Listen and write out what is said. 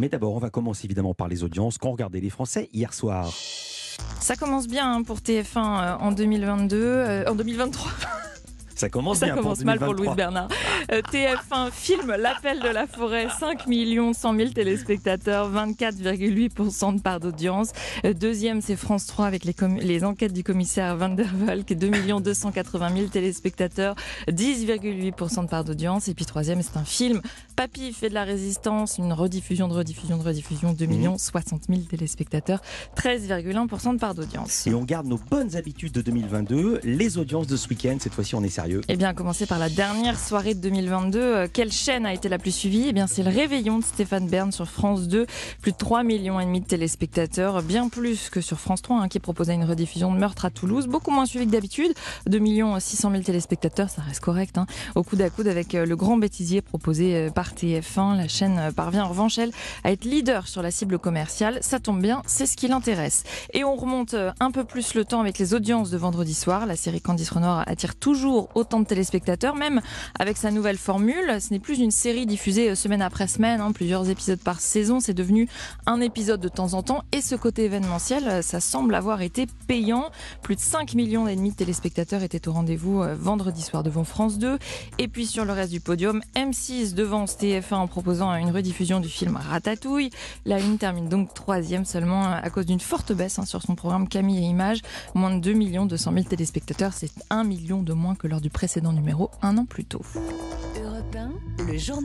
Mais d'abord, on va commencer évidemment par les audiences qu'ont regardé les Français hier soir. Ça commence bien hein, pour TF1 euh, en 2022, euh, en 2023. Ça commence Ça bien commence pour mal pour 2023. Louis Bernard. Euh, TF1 filme L'appel de la forêt, 5 millions 100 000 téléspectateurs, 24,8% de part d'audience. Euh, Deuxième, c'est France 3 avec les, enquêtes du commissaire Van der Valk, 2 millions 280 000 téléspectateurs, 10,8% de part d'audience. Et puis troisième, c'est un film, Papy fait de la résistance, une rediffusion de rediffusion de rediffusion, 2 millions 60 000 téléspectateurs, 13,1% de part d'audience. Et on garde nos bonnes habitudes de 2022, les audiences de ce week-end. Cette fois-ci, on est sérieux. Eh bien, commencer par la dernière soirée de 2022. Euh, Quelle chaîne a été la plus suivie? Eh bien, c'est le Réveillon de Stéphane Bern sur France 2. Plus de 3 millions et demi de téléspectateurs, bien plus que sur France 3, hein, qui proposait une rediffusion de Meurtre à Toulouse, beaucoup moins suivi que d'habitude. 2 millions 600 000 téléspectateurs, ça reste correct, hein, au coude à coude avec euh, le Grand Bêtisier proposé euh, par TF1. La chaîne parvient en revanche, elle, à être leader sur la cible commerciale. Ça tombe bien, c'est ce qui l'intéresse. Et on remonte un peu plus le temps avec les audiences de vendredi soir. La série Candice Renoir attire toujours autant de téléspectateurs, même avec sa nouvelle formule. Ce n'est plus une série diffusée euh, semaine après semaine, hein, plusieurs épisodes par saison. C'est devenu un épisode de temps en temps. Et ce côté événementiel, euh, ça semble avoir été payant. Plus de 5 millions et demi de téléspectateurs étaient au rendez-vous euh, vendredi soir devant France 2. Et puis sur le reste du podium, M6 devant TF1 en proposant une rediffusion du film Ratatouille. La une termine donc troisième seulement à cause d'une forte baisse hein, sur son programme Camille et Images. Moins de 2 millions 200 000 téléspectateurs, c'est 1 million de moins que lors précédent numéro un an plus tôt. Europe 1, le journal.